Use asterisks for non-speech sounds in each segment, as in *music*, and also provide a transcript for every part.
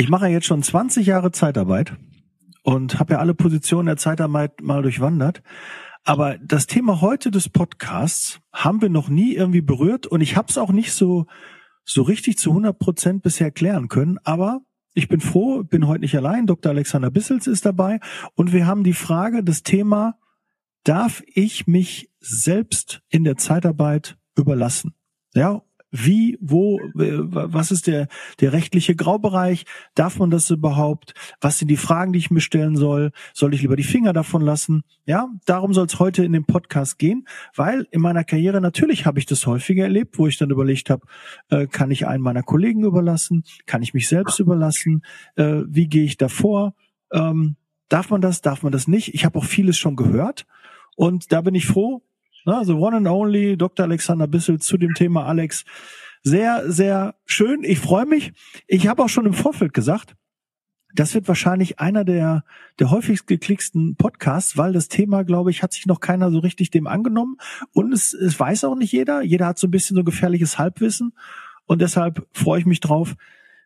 Ich mache jetzt schon 20 Jahre Zeitarbeit und habe ja alle Positionen der Zeitarbeit mal durchwandert. Aber das Thema heute des Podcasts haben wir noch nie irgendwie berührt und ich habe es auch nicht so so richtig zu 100 Prozent bisher klären können. Aber ich bin froh, bin heute nicht allein. Dr. Alexander Bissels ist dabei und wir haben die Frage, das Thema, darf ich mich selbst in der Zeitarbeit überlassen? Ja, wie, wo, was ist der, der rechtliche Graubereich? Darf man das überhaupt? Was sind die Fragen, die ich mir stellen soll? Soll ich lieber die Finger davon lassen? Ja, darum soll es heute in dem Podcast gehen, weil in meiner Karriere natürlich habe ich das häufiger erlebt, wo ich dann überlegt habe, äh, kann ich einen meiner Kollegen überlassen? Kann ich mich selbst überlassen? Äh, wie gehe ich davor? Ähm, darf man das? Darf man das nicht? Ich habe auch vieles schon gehört. Und da bin ich froh, also One and Only, Dr. Alexander Bissel zu dem Thema Alex. Sehr, sehr schön. Ich freue mich. Ich habe auch schon im Vorfeld gesagt, das wird wahrscheinlich einer der, der häufigst geklicksten Podcasts, weil das Thema, glaube ich, hat sich noch keiner so richtig dem angenommen. Und es, es weiß auch nicht jeder. Jeder hat so ein bisschen so gefährliches Halbwissen. Und deshalb freue ich mich drauf,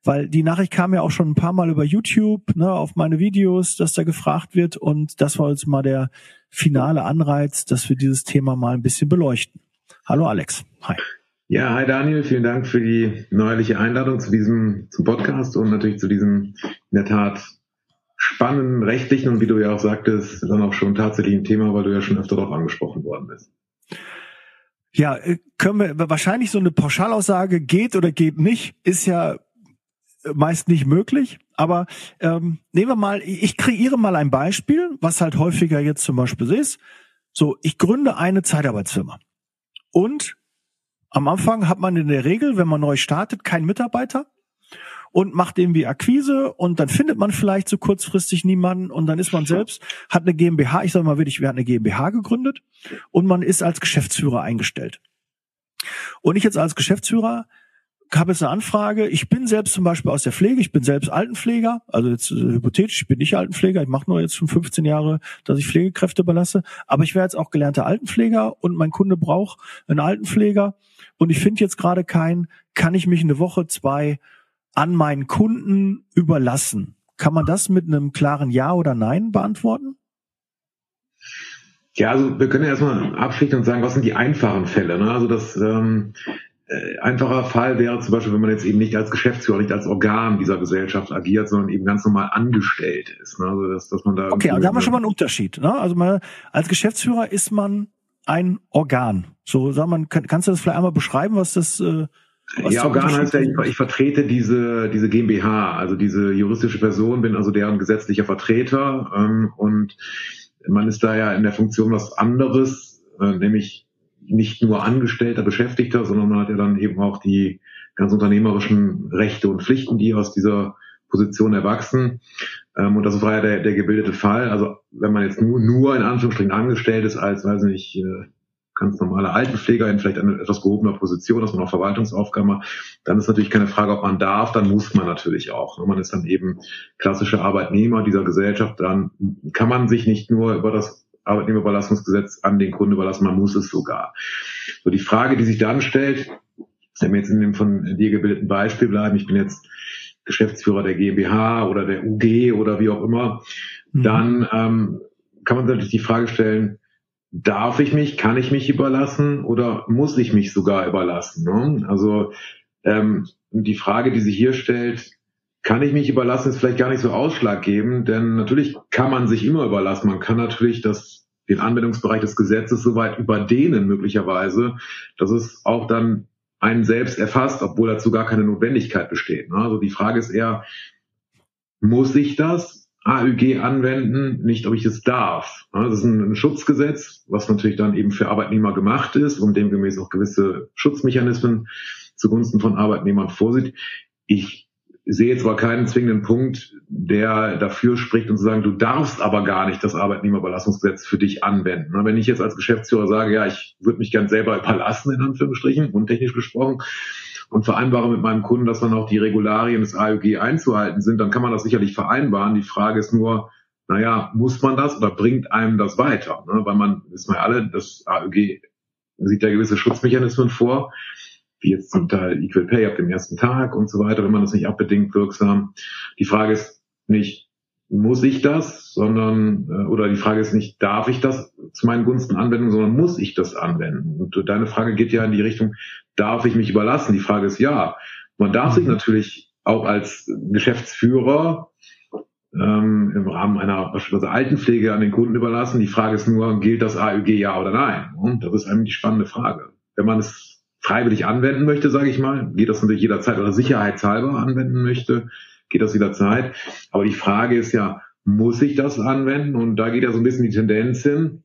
weil die Nachricht kam ja auch schon ein paar Mal über YouTube, ne, auf meine Videos, dass da gefragt wird. Und das war jetzt mal der finale Anreiz, dass wir dieses Thema mal ein bisschen beleuchten. Hallo Alex. Hi. Ja, hi Daniel, vielen Dank für die neuerliche Einladung zu diesem zum Podcast und natürlich zu diesem in der Tat spannenden rechtlichen und wie du ja auch sagtest, dann auch schon tatsächlich ein Thema, weil du ja schon öfter darauf angesprochen worden bist. Ja, äh, können wir wahrscheinlich so eine Pauschalaussage geht oder geht nicht, ist ja meist nicht möglich. Aber ähm, nehmen wir mal, ich kreiere mal ein Beispiel, was halt häufiger jetzt zum Beispiel ist. So, ich gründe eine Zeitarbeitsfirma. Und am Anfang hat man in der Regel, wenn man neu startet, keinen Mitarbeiter und macht irgendwie Akquise und dann findet man vielleicht so kurzfristig niemanden und dann ist man selbst, hat eine GmbH, ich sage mal wirklich, wir hatten eine GmbH gegründet und man ist als Geschäftsführer eingestellt. Und ich jetzt als Geschäftsführer habe jetzt eine Anfrage. Ich bin selbst zum Beispiel aus der Pflege, ich bin selbst Altenpfleger, also jetzt äh, hypothetisch, ich bin nicht Altenpfleger, ich mache nur jetzt schon 15 Jahre, dass ich Pflegekräfte überlasse, aber ich wäre jetzt auch gelernter Altenpfleger und mein Kunde braucht einen Altenpfleger und ich finde jetzt gerade keinen, kann ich mich eine Woche, zwei an meinen Kunden überlassen? Kann man das mit einem klaren Ja oder Nein beantworten? Ja, also wir können ja erstmal abschließen und sagen, was sind die einfachen Fälle. Ne? Also das ähm, äh, einfacher Fall wäre zum Beispiel, wenn man jetzt eben nicht als Geschäftsführer, nicht als Organ dieser Gesellschaft agiert, sondern eben ganz normal angestellt ist. Ne? Also dass, dass man da okay, also da haben wir schon mal einen Unterschied. Ne? Also man, als Geschäftsführer ist man ein Organ. So, sag man, kann, kannst du das vielleicht einmal beschreiben, was das äh, was ja, Organ heißt ja, ich, ich, vertrete diese, diese GmbH, also diese juristische Person, bin also deren gesetzlicher Vertreter ähm, und man ist da ja in der Funktion was anderes, äh, nämlich nicht nur Angestellter, Beschäftigter, sondern man hat ja dann eben auch die ganz unternehmerischen Rechte und Pflichten, die aus dieser Position erwachsen. Ähm, und das war ja der, der gebildete Fall. Also wenn man jetzt nur, nur in Anführungsstrichen angestellt ist als, weiß nicht, äh, ganz normaler Altenpfleger in vielleicht einer etwas gehobener Position, dass man auch Verwaltungsaufgaben macht, dann ist natürlich keine Frage, ob man darf, dann muss man natürlich auch. Man ist dann eben klassischer Arbeitnehmer dieser Gesellschaft, dann kann man sich nicht nur über das Arbeitnehmerüberlassungsgesetz an den Kunden überlassen, man muss es sogar. So die Frage, die sich dann stellt, wenn wir jetzt in dem von dir gebildeten Beispiel bleiben, ich bin jetzt Geschäftsführer der GmbH oder der UG oder wie auch immer, mhm. dann ähm, kann man natürlich die Frage stellen, darf ich mich, kann ich mich überlassen oder muss ich mich sogar überlassen? Ne? Also ähm, die Frage, die sich hier stellt, kann ich mich überlassen, ist vielleicht gar nicht so ausschlaggebend, denn natürlich kann man sich immer überlassen. Man kann natürlich das, den Anwendungsbereich des Gesetzes so weit überdehnen möglicherweise, dass es auch dann einen selbst erfasst, obwohl dazu gar keine Notwendigkeit besteht. Ne? Also die Frage ist eher, muss ich das AÜG anwenden, nicht ob ich es darf. Ne? Das ist ein Schutzgesetz, was natürlich dann eben für Arbeitnehmer gemacht ist und demgemäß auch gewisse Schutzmechanismen zugunsten von Arbeitnehmern vorsieht. Ich sehe jetzt aber keinen zwingenden Punkt, der dafür spricht und zu sagen, du darfst aber gar nicht das Arbeitnehmerüberlassungsgesetz für dich anwenden. Wenn ich jetzt als Geschäftsführer sage, ja, ich würde mich gern selber überlassen, in Anführungsstrichen, untechnisch gesprochen, und vereinbare mit meinem Kunden, dass dann auch die Regularien des AÜG einzuhalten sind, dann kann man das sicherlich vereinbaren. Die Frage ist nur, naja, muss man das oder bringt einem das weiter? Weil man, wissen wir alle, das AÜG sieht ja gewisse Schutzmechanismen vor wie jetzt zum Teil Equal Pay ab dem ersten Tag und so weiter, wenn man das nicht abbedingt wirksam. Die Frage ist nicht, muss ich das, sondern, äh, oder die Frage ist nicht, darf ich das zu meinen Gunsten anwenden, sondern muss ich das anwenden? Und deine Frage geht ja in die Richtung, darf ich mich überlassen? Die Frage ist ja. Man darf sich natürlich auch als Geschäftsführer ähm, im Rahmen einer beispielsweise Altenpflege an den Kunden überlassen. Die Frage ist nur, gilt das AÜG ja oder nein? Und das ist eigentlich die spannende Frage. Wenn man es freiwillig anwenden möchte, sage ich mal, geht das natürlich jederzeit oder sicherheitshalber anwenden möchte, geht das jederzeit. Aber die Frage ist ja, muss ich das anwenden? Und da geht ja so ein bisschen die Tendenz hin,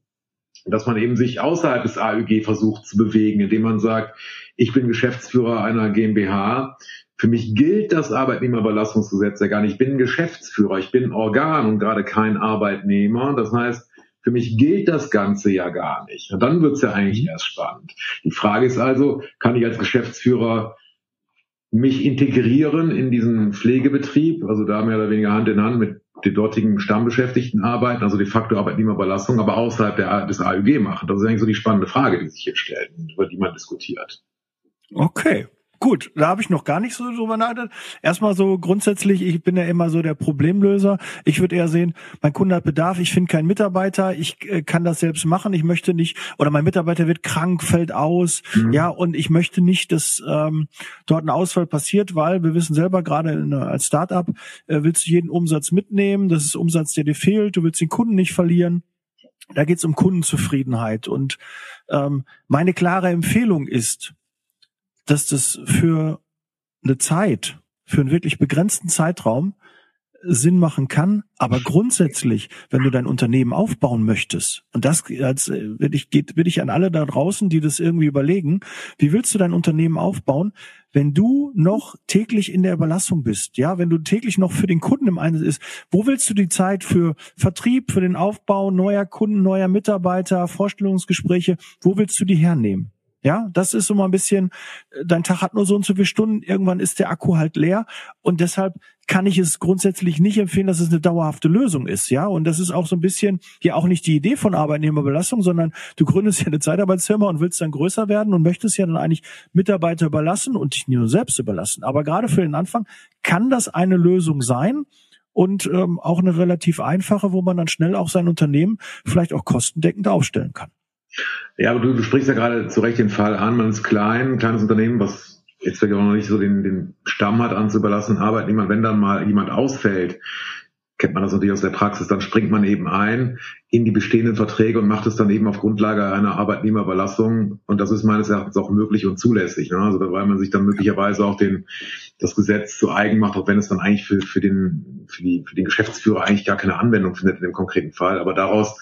dass man eben sich außerhalb des AÜG versucht zu bewegen, indem man sagt, ich bin Geschäftsführer einer GmbH, für mich gilt das Arbeitnehmerüberlassungsgesetz ja gar nicht. Ich bin Geschäftsführer, ich bin Organ und gerade kein Arbeitnehmer. Das heißt, für mich gilt das Ganze ja gar nicht. Und dann wird's ja eigentlich mhm. erst spannend. Die Frage ist also, kann ich als Geschäftsführer mich integrieren in diesen Pflegebetrieb, also da mehr oder weniger Hand in Hand mit den dortigen Stammbeschäftigten arbeiten, also de facto Arbeitnehmerüberlassung, aber außerhalb der, des AÜG machen. Das ist eigentlich so die spannende Frage, die sich hier stellt, über die man diskutiert. Okay, Gut, da habe ich noch gar nicht so drüber nachgedacht. Erstmal so grundsätzlich, ich bin ja immer so der Problemlöser. Ich würde eher sehen, mein Kunde hat Bedarf, ich finde keinen Mitarbeiter, ich äh, kann das selbst machen, ich möchte nicht, oder mein Mitarbeiter wird krank, fällt aus, mhm. ja, und ich möchte nicht, dass ähm, dort ein Ausfall passiert, weil wir wissen selber, gerade in, als Startup äh, willst du jeden Umsatz mitnehmen, das ist Umsatz, der dir fehlt, du willst den Kunden nicht verlieren. Da geht es um Kundenzufriedenheit. Und ähm, meine klare Empfehlung ist, dass das für eine Zeit, für einen wirklich begrenzten Zeitraum Sinn machen kann, aber grundsätzlich, wenn du dein Unternehmen aufbauen möchtest, und das als will ich, geht will ich an alle da draußen, die das irgendwie überlegen, wie willst du dein Unternehmen aufbauen, wenn du noch täglich in der Überlassung bist, ja, wenn du täglich noch für den Kunden im Einsatz ist, wo willst du die Zeit für Vertrieb, für den Aufbau neuer Kunden, neuer Mitarbeiter, Vorstellungsgespräche, wo willst du die hernehmen? Ja, das ist so mal ein bisschen, dein Tag hat nur so und so viele Stunden, irgendwann ist der Akku halt leer und deshalb kann ich es grundsätzlich nicht empfehlen, dass es eine dauerhafte Lösung ist, ja. Und das ist auch so ein bisschen ja auch nicht die Idee von Arbeitnehmerbelastung, sondern du gründest *laughs* ja eine Zeitarbeitsfirma und willst dann größer werden und möchtest ja dann eigentlich Mitarbeiter überlassen und dich nur selbst überlassen. Aber gerade für den Anfang kann das eine Lösung sein und ähm, auch eine relativ einfache, wo man dann schnell auch sein Unternehmen vielleicht auch kostendeckend aufstellen kann. Ja, aber du, du sprichst ja gerade zu Recht den Fall an, man ist klein, kleines Unternehmen, was jetzt vielleicht auch noch nicht so den, den Stamm hat anzubelassen, Arbeitnehmer, wenn dann mal jemand ausfällt, kennt man das natürlich aus der Praxis, dann springt man eben ein in die bestehenden Verträge und macht es dann eben auf Grundlage einer Arbeitnehmerüberlassung. Und das ist meines Erachtens auch möglich und zulässig. Ne? Also weil man sich dann möglicherweise auch den, das Gesetz zu eigen macht, auch wenn es dann eigentlich für, für, den, für, die, für den Geschäftsführer eigentlich gar keine Anwendung findet in dem konkreten Fall. Aber daraus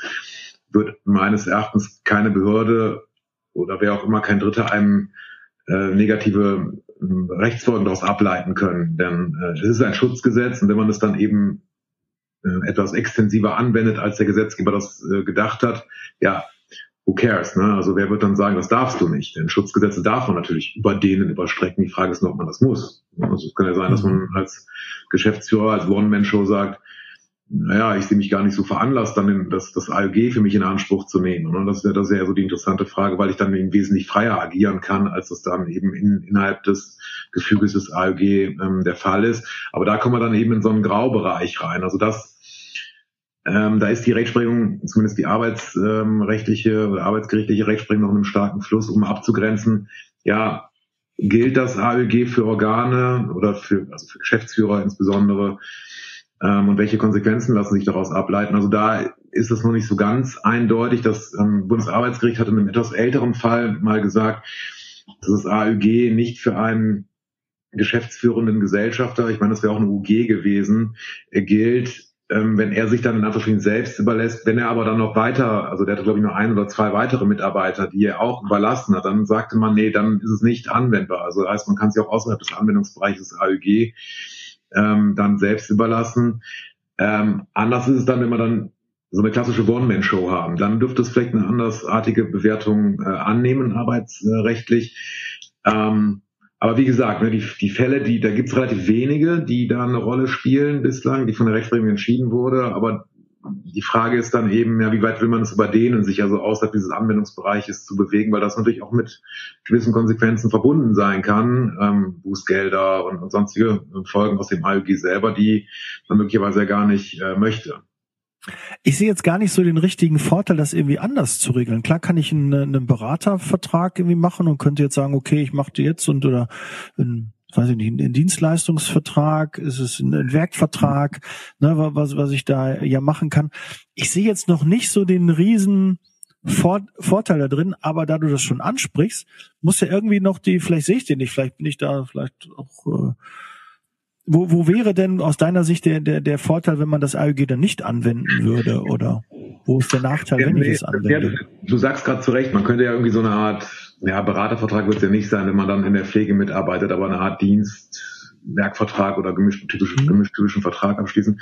wird meines Erachtens keine Behörde oder wer auch immer kein Dritter einem äh, negative äh, Rechtsfolgen daraus ableiten können. Denn äh, es ist ein Schutzgesetz und wenn man es dann eben äh, etwas extensiver anwendet, als der Gesetzgeber das äh, gedacht hat, ja, who cares? Ne? Also wer wird dann sagen, das darfst du nicht? Denn Schutzgesetze darf man natürlich überdehnen, überstrecken. Die Frage ist nur, ob man das muss. Also es kann ja sein, dass man als Geschäftsführer, als One-Man-Show sagt, naja, ich sehe mich gar nicht so veranlasst, dann das, das ALG für mich in Anspruch zu nehmen. Und das ist ja, das ist ja so die interessante Frage, weil ich dann eben wesentlich freier agieren kann, als das dann eben in, innerhalb des Gefüges des ALG ähm, der Fall ist. Aber da kommen wir dann eben in so einen Graubereich rein. Also das, ähm, da ist die Rechtsprechung, zumindest die arbeitsrechtliche ähm, oder arbeitsgerichtliche Rechtsprechung noch in einem starken Fluss, um abzugrenzen. Ja, gilt das ALG für Organe oder für, also für Geschäftsführer insbesondere? Ähm, und welche Konsequenzen lassen sich daraus ableiten. Also da ist es noch nicht so ganz eindeutig. Das ähm, Bundesarbeitsgericht hat in einem etwas älteren Fall mal gesagt, dass das AÜG nicht für einen geschäftsführenden Gesellschafter, ich meine, das wäre auch eine UG gewesen, gilt, ähm, wenn er sich dann in Anführungsstrichen selbst überlässt, wenn er aber dann noch weiter, also der hatte glaube ich nur ein oder zwei weitere Mitarbeiter, die er auch überlassen hat, dann sagte man, nee, dann ist es nicht anwendbar. Also das heißt, man kann sich auch außerhalb des Anwendungsbereiches AÜG ähm, dann selbst überlassen. Ähm, anders ist es dann, wenn wir dann so eine klassische One-Man-Show haben. Dann dürfte es vielleicht eine andersartige Bewertung äh, annehmen, arbeitsrechtlich. Ähm, aber wie gesagt, ne, die, die Fälle, die, da gibt es relativ wenige, die da eine Rolle spielen bislang, die von der Rechtsprechung entschieden wurde. Aber die Frage ist dann eben, ja, wie weit will man es überdehnen, sich also außerhalb dieses Anwendungsbereiches zu bewegen, weil das natürlich auch mit gewissen Konsequenzen verbunden sein kann, ähm, Bußgelder und, und sonstige Folgen aus dem AEG selber, die man möglicherweise ja gar nicht äh, möchte. Ich sehe jetzt gar nicht so den richtigen Vorteil, das irgendwie anders zu regeln. Klar kann ich einen, einen Beratervertrag irgendwie machen und könnte jetzt sagen, okay, ich mache dir jetzt und oder ein weiß ich nicht, ein Dienstleistungsvertrag, ist es ein Werkvertrag, ne, was, was ich da ja machen kann. Ich sehe jetzt noch nicht so den riesen Vor Vorteil da drin, aber da du das schon ansprichst, muss ja irgendwie noch die, vielleicht sehe ich den nicht, vielleicht bin ich da vielleicht auch äh, wo, wo wäre denn aus deiner Sicht der, der, der Vorteil, wenn man das AEG dann nicht anwenden würde? Oder wo ist der Nachteil, wenn ich es anwende? Ja, du sagst gerade zu Recht, man könnte ja irgendwie so eine Art, ja, Beratervertrag wird es ja nicht sein, wenn man dann in der Pflege mitarbeitet, aber eine Art Dienst, Werkvertrag oder gemischt, typischen, mhm. gemischt typischen Vertrag abschließen.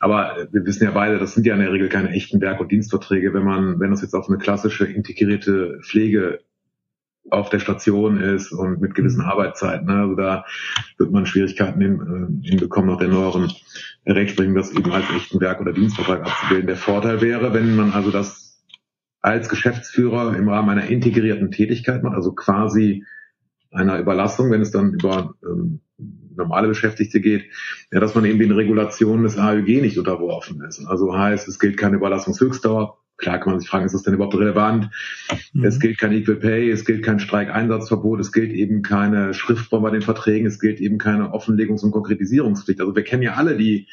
Aber wir wissen ja beide, das sind ja in der Regel keine echten Werk- und Dienstverträge, wenn man, wenn das jetzt auf eine klassische integrierte Pflege auf der Station ist und mit gewissen mhm. Arbeitszeiten. Ne? Also da wird man Schwierigkeiten hin, äh, hinbekommen, nach der neueren Rechtsprechung das eben als echten Werk- oder Dienstvertrag abzubilden. Der Vorteil wäre, wenn man also das als Geschäftsführer im Rahmen einer integrierten Tätigkeit macht, also quasi einer Überlassung, wenn es dann über ähm, normale Beschäftigte geht, ja, dass man eben den Regulationen des AÜG nicht unterworfen ist. Also heißt, es gilt keine Überlassungshöchstdauer, Klar kann man sich fragen, ist das denn überhaupt relevant? Mhm. Es gilt kein Equal Pay, es gilt kein Streikeinsatzverbot, es gilt eben keine Schriftform bei den Verträgen, es gilt eben keine Offenlegungs- und Konkretisierungspflicht. Also wir kennen ja alle die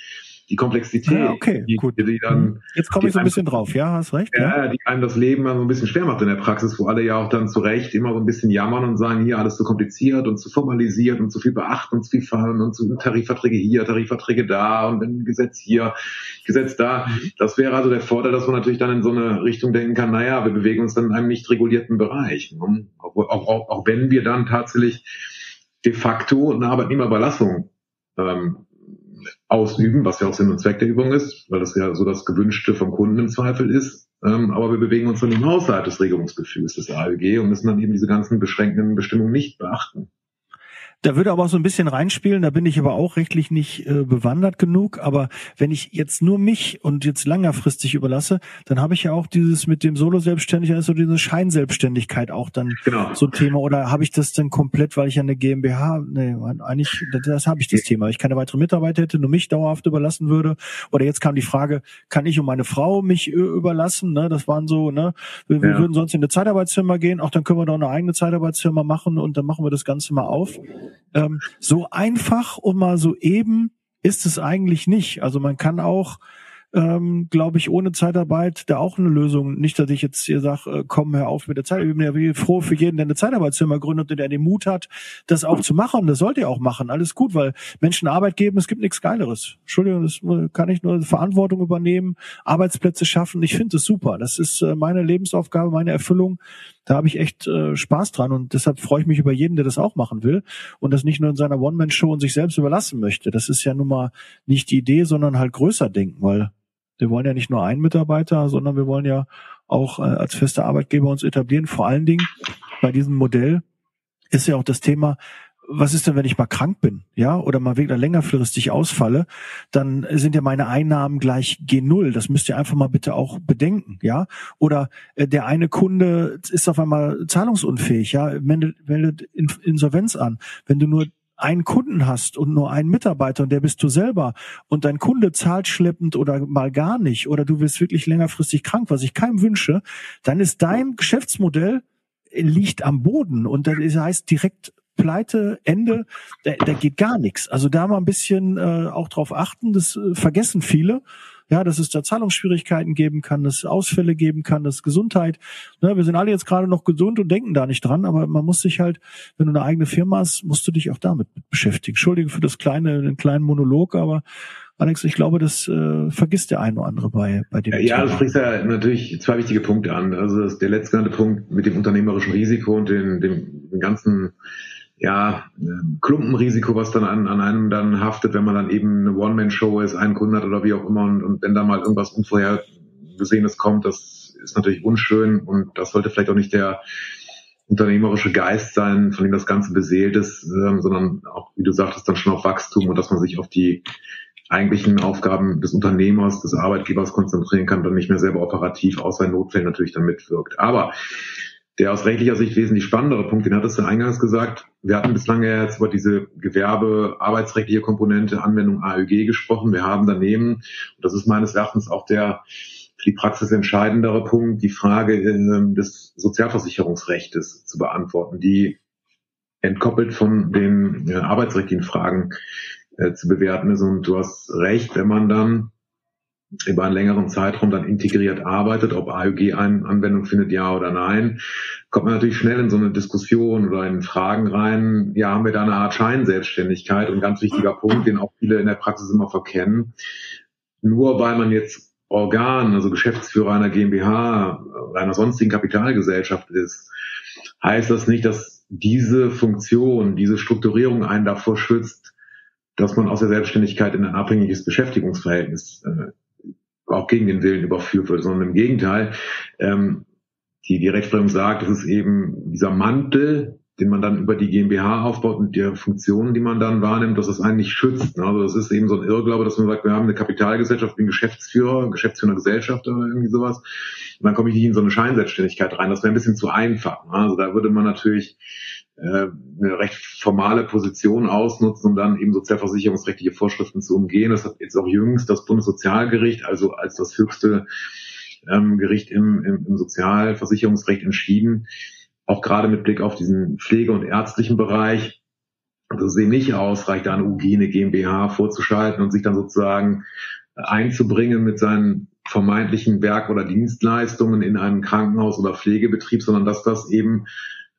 die Komplexität, ja, okay, die, gut. die dann mhm. jetzt komme ich so ein bisschen drauf, ja, hast recht. Ja, ja, die einem das Leben dann so ein bisschen schwer macht in der Praxis, wo alle ja auch dann zu Recht immer so ein bisschen jammern und sagen, hier alles zu kompliziert und zu formalisiert und zu viel beachten und zu viel fallen und zu Tarifverträge hier, Tarifverträge da und ein Gesetz hier, Gesetz da. Mhm. Das wäre also der Vorteil, dass man natürlich dann in so eine Richtung denken kann, naja, wir bewegen uns dann in einem nicht regulierten Bereich. Ne? Auch, auch, auch, auch wenn wir dann tatsächlich de facto eine Arbeitnehmerüberlassung ähm, ausüben, was ja auch Sinn und Zweck der Übung ist, weil das ja so das Gewünschte vom Kunden im Zweifel ist. Ähm, aber wir bewegen uns dann im außerhalb des Regelungsgefühls des ALG und müssen dann eben diese ganzen beschränkenden Bestimmungen nicht beachten. Da würde aber auch so ein bisschen reinspielen, da bin ich aber auch rechtlich nicht äh, bewandert genug. Aber wenn ich jetzt nur mich und jetzt längerfristig überlasse, dann habe ich ja auch dieses mit dem Solo-Selbstständigen, also diese Scheinselbstständigkeit auch dann genau. so ein Thema. Oder habe ich das dann komplett, weil ich ja eine GmbH, nee, eigentlich, das habe ich das Thema. Ich keine weitere Mitarbeiter hätte, nur mich dauerhaft überlassen würde. Oder jetzt kam die Frage, kann ich und meine Frau mich äh, überlassen? Ne? Das waren so, ne, wir, wir würden sonst in eine Zeitarbeitsfirma gehen, auch dann können wir doch eine eigene Zeitarbeitsfirma machen und dann machen wir das Ganze mal auf. Ähm, so einfach und mal so eben ist es eigentlich nicht. Also man kann auch ähm, glaube ich, ohne Zeitarbeit da auch eine Lösung. Nicht, dass ich jetzt hier sage, äh, komm, hör auf mit der Zeit. Ich bin ja froh für jeden, der eine Zeitarbeitsfirma gründet und der den Mut hat, das auch zu machen. Das sollte er auch machen. Alles gut, weil Menschen Arbeit geben, es gibt nichts Geileres. Entschuldigung, das kann ich nur Verantwortung übernehmen, Arbeitsplätze schaffen. Ich finde es super. Das ist äh, meine Lebensaufgabe, meine Erfüllung. Da habe ich echt äh, Spaß dran und deshalb freue ich mich über jeden, der das auch machen will und das nicht nur in seiner One-Man-Show und sich selbst überlassen möchte. Das ist ja nun mal nicht die Idee, sondern halt größer denken, weil wir wollen ja nicht nur einen Mitarbeiter, sondern wir wollen ja auch äh, als fester Arbeitgeber uns etablieren. Vor allen Dingen bei diesem Modell ist ja auch das Thema, was ist denn, wenn ich mal krank bin, ja, oder mal wieder längerfristig ausfalle, dann sind ja meine Einnahmen gleich G0. Das müsst ihr einfach mal bitte auch bedenken, ja. Oder äh, der eine Kunde ist auf einmal zahlungsunfähig, ja, meldet, meldet Insolvenz an. Wenn du nur einen Kunden hast und nur einen Mitarbeiter und der bist du selber und dein Kunde zahlt schleppend oder mal gar nicht oder du wirst wirklich längerfristig krank, was ich keinem wünsche, dann ist dein Geschäftsmodell liegt am Boden und das heißt direkt Pleite, Ende, da, da geht gar nichts. Also da mal ein bisschen äh, auch drauf achten, das äh, vergessen viele ja, dass es da Zahlungsschwierigkeiten geben kann, dass es Ausfälle geben kann, dass Gesundheit. Ne, wir sind alle jetzt gerade noch gesund und denken da nicht dran, aber man muss sich halt, wenn du eine eigene Firma hast, musst du dich auch damit beschäftigen. Entschuldige für das kleine, den kleinen Monolog, aber Alex, ich glaube, das äh, vergisst der eine oder andere bei, bei dem. Ja, du sprichst ja natürlich zwei wichtige Punkte an. Also das, der letztgenannte Punkt mit dem unternehmerischen Risiko und den, dem, dem ganzen ja, Klumpenrisiko, was dann an, an einem dann haftet, wenn man dann eben eine One-Man-Show ist, einen Kunden hat oder wie auch immer und, und wenn da mal irgendwas Unvorhergesehenes kommt, das ist natürlich unschön und das sollte vielleicht auch nicht der unternehmerische Geist sein, von dem das Ganze beseelt ist, ähm, sondern auch, wie du sagtest, dann schon auf Wachstum und dass man sich auf die eigentlichen Aufgaben des Unternehmers, des Arbeitgebers konzentrieren kann, dann nicht mehr selber operativ, außer in Notfällen natürlich dann mitwirkt. Aber der aus rechtlicher Sicht wesentlich spannendere Punkt, den hattest du eingangs gesagt. Wir hatten bislang ja jetzt über diese Gewerbe, arbeitsrechtliche Komponente, Anwendung AÖG gesprochen. Wir haben daneben, und das ist meines Erachtens auch der für die Praxis entscheidendere Punkt, die Frage äh, des Sozialversicherungsrechts zu beantworten, die entkoppelt von den äh, arbeitsrechtlichen Fragen äh, zu bewerten ist. Und du hast recht, wenn man dann über einen längeren Zeitraum dann integriert arbeitet, ob AÜG eine Anwendung findet, ja oder nein, kommt man natürlich schnell in so eine Diskussion oder in Fragen rein, ja, haben wir da eine Art Scheinselbstständigkeit? Und ganz wichtiger Punkt, den auch viele in der Praxis immer verkennen. Nur weil man jetzt Organ, also Geschäftsführer einer GmbH, einer sonstigen Kapitalgesellschaft ist, heißt das nicht, dass diese Funktion, diese Strukturierung einen davor schützt, dass man aus der Selbstständigkeit in ein abhängiges Beschäftigungsverhältnis äh, auch gegen den Willen überführt wird, sondern im Gegenteil, ähm, die, die Rechtsprechung sagt, es ist eben dieser Mantel, den man dann über die GmbH aufbaut und der Funktionen, die man dann wahrnimmt, dass das eigentlich schützt. Also das ist eben so ein Irrglaube, dass man sagt, wir haben eine Kapitalgesellschaft, bin Geschäftsführer, Geschäftsführer Gesellschaft oder irgendwie sowas. Und dann komme ich nicht in so eine Scheinselbstständigkeit rein. Das wäre ein bisschen zu einfach. Ne? Also da würde man natürlich äh, eine recht formale Position ausnutzen, um dann eben sozialversicherungsrechtliche Vorschriften zu umgehen. Das hat jetzt auch jüngst das Bundessozialgericht, also als das höchste ähm, Gericht im, im, im Sozialversicherungsrecht entschieden auch gerade mit Blick auf diesen Pflege- und ärztlichen Bereich, also sehe nicht ausreicht, eine UG, eine GmbH vorzuschalten und sich dann sozusagen einzubringen mit seinen vermeintlichen Werk- oder Dienstleistungen in einem Krankenhaus oder Pflegebetrieb, sondern dass das eben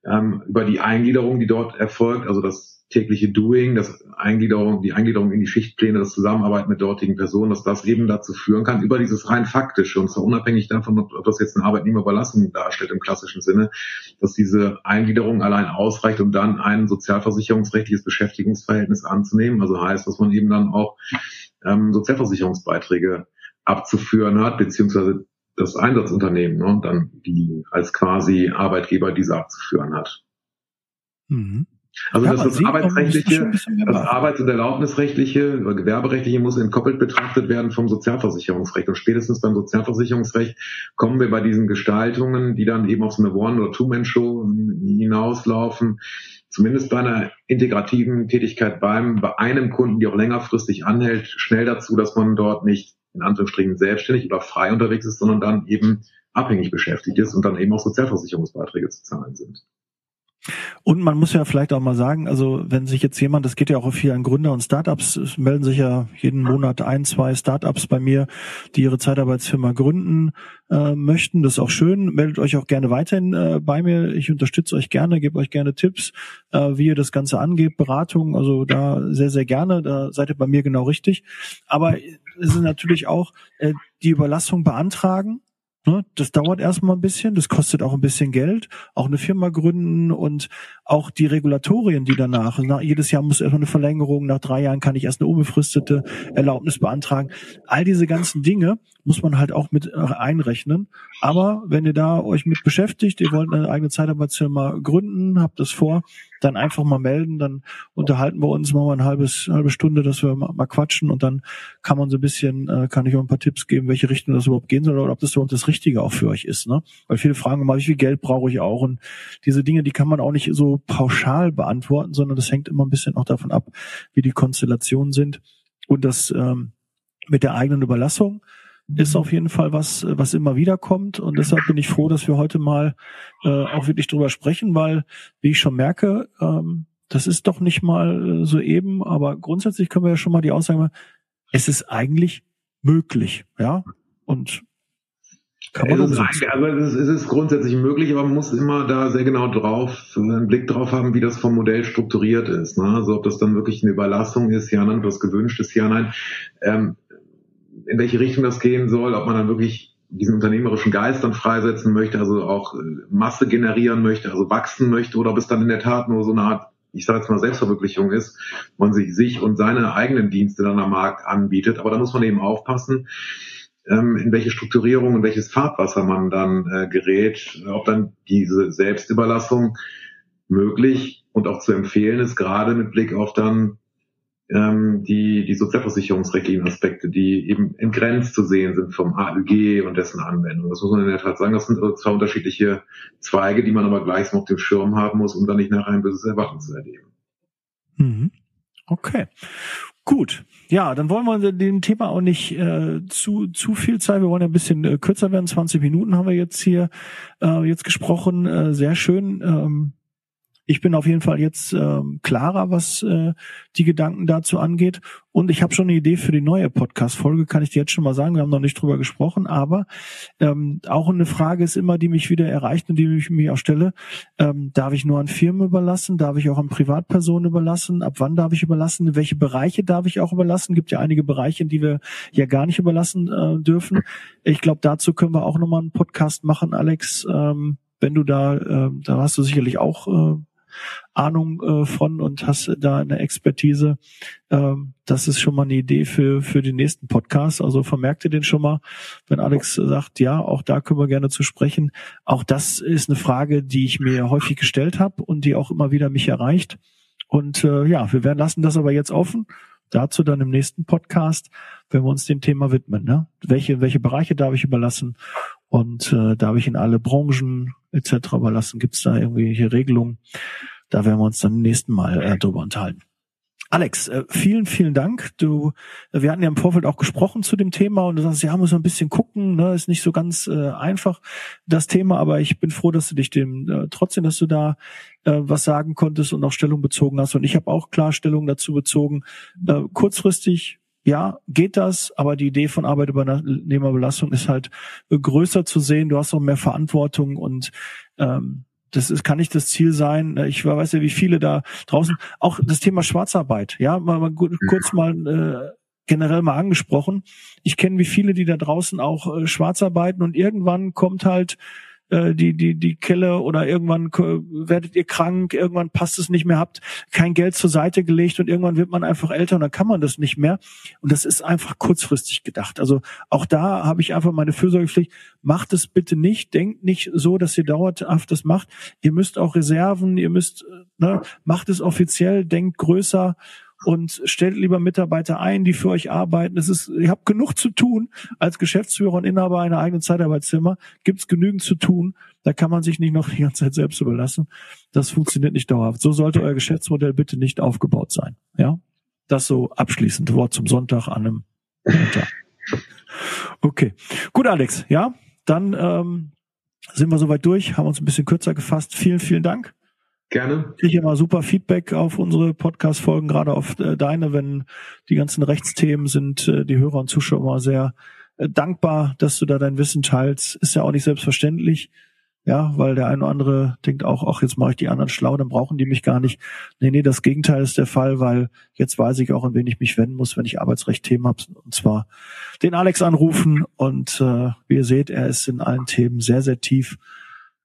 ähm, über die Eingliederung, die dort erfolgt, also das tägliche Doing, das Eingliederung, die Eingliederung in die Schichtpläne, das Zusammenarbeiten mit dortigen Personen, dass das eben dazu führen kann, über dieses rein faktische, und zwar unabhängig davon, ob das jetzt eine Arbeitnehmerüberlassung darstellt im klassischen Sinne, dass diese Eingliederung allein ausreicht, um dann ein sozialversicherungsrechtliches Beschäftigungsverhältnis anzunehmen. Also heißt, dass man eben dann auch ähm, Sozialversicherungsbeiträge abzuführen hat, beziehungsweise das Einsatzunternehmen ne, dann die als quasi Arbeitgeber diese abzuführen hat. Mhm. Also ja, das, das arbeitsrechtliche, das Arbeits- und Erlaubnisrechtliche oder Gewerberechtliche muss entkoppelt betrachtet werden vom Sozialversicherungsrecht. Und spätestens beim Sozialversicherungsrecht kommen wir bei diesen Gestaltungen, die dann eben auf so eine One- oder Two-Man-Show hinauslaufen, zumindest bei einer integrativen Tätigkeit beim, bei einem Kunden, die auch längerfristig anhält, schnell dazu, dass man dort nicht in Anführungsstrichen selbstständig oder frei unterwegs ist, sondern dann eben abhängig beschäftigt ist und dann eben auch Sozialversicherungsbeiträge zu zahlen sind. Und man muss ja vielleicht auch mal sagen, also wenn sich jetzt jemand, das geht ja auch auf vielen Gründer und Startups, es melden sich ja jeden Monat ein, zwei Startups bei mir, die ihre Zeitarbeitsfirma gründen äh, möchten. Das ist auch schön. Meldet euch auch gerne weiterhin äh, bei mir. Ich unterstütze euch gerne, gebe euch gerne Tipps, äh, wie ihr das Ganze angeht, Beratung, also da sehr, sehr gerne. Da seid ihr bei mir genau richtig. Aber es ist natürlich auch äh, die Überlassung beantragen Ne, das dauert erstmal ein bisschen, das kostet auch ein bisschen Geld, auch eine Firma gründen und auch die Regulatorien, die danach, nach, jedes Jahr muss erstmal eine Verlängerung, nach drei Jahren kann ich erst eine unbefristete Erlaubnis beantragen. All diese ganzen Dinge muss man halt auch mit einrechnen. Aber wenn ihr da euch mit beschäftigt, ihr wollt eine eigene Zeitarbeitsfirma gründen, habt das vor, dann einfach mal melden, dann unterhalten wir uns mal eine halbes, halbe Stunde, dass wir mal, mal quatschen und dann kann man so ein bisschen, äh, kann ich auch ein paar Tipps geben, welche Richtung das überhaupt gehen soll oder ob das überhaupt das Richtige auch für euch ist. Ne? Weil viele fragen immer, wie viel Geld brauche ich auch? Und diese Dinge, die kann man auch nicht so pauschal beantworten, sondern das hängt immer ein bisschen auch davon ab, wie die Konstellationen sind und das ähm, mit der eigenen Überlassung ist auf jeden Fall was, was immer wieder kommt. Und deshalb bin ich froh, dass wir heute mal äh, auch wirklich drüber sprechen, weil, wie ich schon merke, ähm, das ist doch nicht mal äh, so eben, aber grundsätzlich können wir ja schon mal die Aussage machen, es ist eigentlich möglich, ja. Und kann man es, ist, also es, ist, es ist grundsätzlich möglich, aber man muss immer da sehr genau drauf, einen Blick drauf haben, wie das vom Modell strukturiert ist. Ne? Also ob das dann wirklich eine Überlassung ist, ja, nein, ob das gewünscht ist, ja, nein. Ähm, in welche Richtung das gehen soll, ob man dann wirklich diesen unternehmerischen Geist dann freisetzen möchte, also auch äh, Masse generieren möchte, also wachsen möchte, oder ob es dann in der Tat nur so eine Art, ich sage jetzt mal Selbstverwirklichung ist, man sich, sich und seine eigenen Dienste dann am Markt anbietet. Aber da muss man eben aufpassen, ähm, in welche Strukturierung und welches Fahrtwasser man dann äh, gerät, ob dann diese Selbstüberlassung möglich und auch zu empfehlen ist, gerade mit Blick auf dann ähm, die, die Sozialversicherungsrechtlichen die eben entgrenzt zu sehen sind vom AÜG und dessen Anwendung. Das muss man in der Tat sagen. Das sind zwei unterschiedliche Zweige, die man aber gleich auf dem Schirm haben muss, um dann nicht nachher ein böses Erwarten zu erleben. Mhm. Okay. Gut, ja, dann wollen wir dem Thema auch nicht äh, zu zu viel Zeit. Wir wollen ja ein bisschen äh, kürzer werden. 20 Minuten haben wir jetzt hier äh, jetzt gesprochen. Äh, sehr schön. Ähm, ich bin auf jeden Fall jetzt ähm, klarer, was äh, die Gedanken dazu angeht. Und ich habe schon eine Idee für die neue Podcast-Folge, kann ich dir jetzt schon mal sagen. Wir haben noch nicht drüber gesprochen, aber ähm, auch eine Frage ist immer, die mich wieder erreicht und die ich mir auch stelle. Ähm, darf ich nur an Firmen überlassen? Darf ich auch an Privatpersonen überlassen? Ab wann darf ich überlassen? Welche Bereiche darf ich auch überlassen? Gibt ja einige Bereiche, die wir ja gar nicht überlassen äh, dürfen. Ich glaube, dazu können wir auch nochmal einen Podcast machen, Alex. Ähm, wenn du da, äh, da hast du sicherlich auch äh, Ahnung äh, von und hast da eine Expertise. Ähm, das ist schon mal eine Idee für, für den nächsten Podcast. Also vermerkt ihr den schon mal, wenn Alex sagt, ja, auch da können wir gerne zu sprechen. Auch das ist eine Frage, die ich mir häufig gestellt habe und die auch immer wieder mich erreicht. Und äh, ja, wir werden lassen das aber jetzt offen. Dazu dann im nächsten Podcast, wenn wir uns dem Thema widmen. Ne? Welche, welche Bereiche darf ich überlassen und äh, darf ich in alle Branchen etc. überlassen? Gibt es da irgendwelche Regelungen? Da werden wir uns dann im nächsten Mal äh, drüber unterhalten. Alex, äh, vielen, vielen Dank. Du, wir hatten ja im Vorfeld auch gesprochen zu dem Thema und du sagst, ja, muss man ein bisschen gucken, ne, ist nicht so ganz äh, einfach das Thema, aber ich bin froh, dass du dich dem äh, trotzdem, dass du da äh, was sagen konntest und auch Stellung bezogen hast. Und ich habe auch klar Stellung dazu bezogen. Äh, kurzfristig ja, geht das, aber die Idee von Arbeitübernehmerbelastung ist halt äh, größer zu sehen. Du hast auch mehr Verantwortung und ähm, das ist, kann nicht das Ziel sein. Ich weiß ja, wie viele da draußen, auch das Thema Schwarzarbeit, ja, mal, mal kurz mal äh, generell mal angesprochen. Ich kenne wie viele, die da draußen auch äh, schwarz arbeiten und irgendwann kommt halt äh, die, die, die Kelle oder irgendwann werdet ihr krank, irgendwann passt es nicht mehr, habt kein Geld zur Seite gelegt und irgendwann wird man einfach älter und dann kann man das nicht mehr. Und das ist einfach kurzfristig gedacht. Also auch da habe ich einfach meine Fürsorgepflicht. Macht es bitte nicht. Denkt nicht so, dass ihr dauerhaft das macht. Ihr müsst auch Reserven, ihr müsst, äh, ne, macht es offiziell, denkt größer und stellt lieber Mitarbeiter ein, die für euch arbeiten. Es ist, ihr habt genug zu tun. Als Geschäftsführer und Inhaber einer eigenen Zeitarbeitszimmer gibt es genügend zu tun. Da kann man sich nicht noch die ganze Zeit selbst überlassen. Das funktioniert nicht dauerhaft. So sollte euer Geschäftsmodell bitte nicht aufgebaut sein. Ja, das so abschließend Wort zum Sonntag an einem Montag. Okay, gut, Alex. Ja, dann ähm, sind wir soweit durch, haben uns ein bisschen kürzer gefasst. Vielen, vielen Dank. Gerne. Ich immer super Feedback auf unsere Podcast-Folgen, gerade auf äh, deine, wenn die ganzen Rechtsthemen sind, äh, die Hörer und Zuschauer immer sehr äh, dankbar, dass du da dein Wissen teilst. Ist ja auch nicht selbstverständlich. Ja, weil der eine oder andere denkt auch, ach, jetzt mache ich die anderen schlau, dann brauchen die mich gar nicht. Nee, nee, das Gegenteil ist der Fall, weil jetzt weiß ich auch, an wen ich mich wenden muss, wenn ich Arbeitsrecht-Themen habe. Und zwar den Alex anrufen. Und äh, wie ihr seht, er ist in allen Themen sehr, sehr tief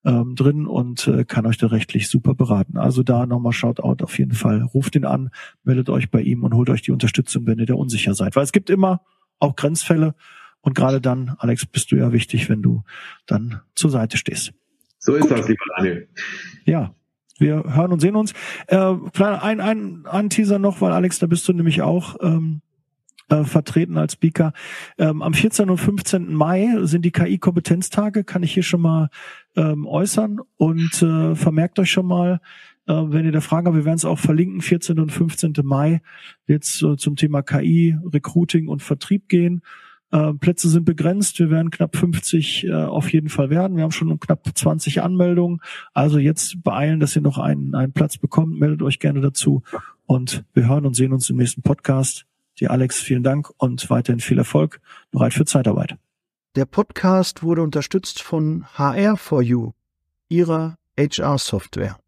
ähm, drin und äh, kann euch da rechtlich super beraten. Also da nochmal Shoutout auf jeden Fall. Ruft ihn an, meldet euch bei ihm und holt euch die Unterstützung, wenn ihr da unsicher seid. Weil es gibt immer auch Grenzfälle und gerade dann, Alex, bist du ja wichtig, wenn du dann zur Seite stehst. So ist Gut. das, lieber Daniel. Ja, wir hören und sehen uns. Äh, kleiner ein, ein, ein Teaser noch, weil Alex, da bist du nämlich auch ähm, äh, vertreten als Speaker. Ähm, am 14. und 15. Mai sind die KI-Kompetenztage, kann ich hier schon mal ähm, äußern und äh, vermerkt euch schon mal, äh, wenn ihr da Fragen habt, wir werden es auch verlinken, 14. und 15. Mai es äh, zum Thema KI, Recruiting und Vertrieb gehen. Äh, Plätze sind begrenzt. Wir werden knapp 50 äh, auf jeden Fall werden. Wir haben schon knapp 20 Anmeldungen. Also jetzt beeilen, dass ihr noch einen, einen Platz bekommt. Meldet euch gerne dazu. Und wir hören und sehen uns im nächsten Podcast. Dir Alex, vielen Dank und weiterhin viel Erfolg. Bereit für Zeitarbeit. Der Podcast wurde unterstützt von HR4U, ihrer HR-Software.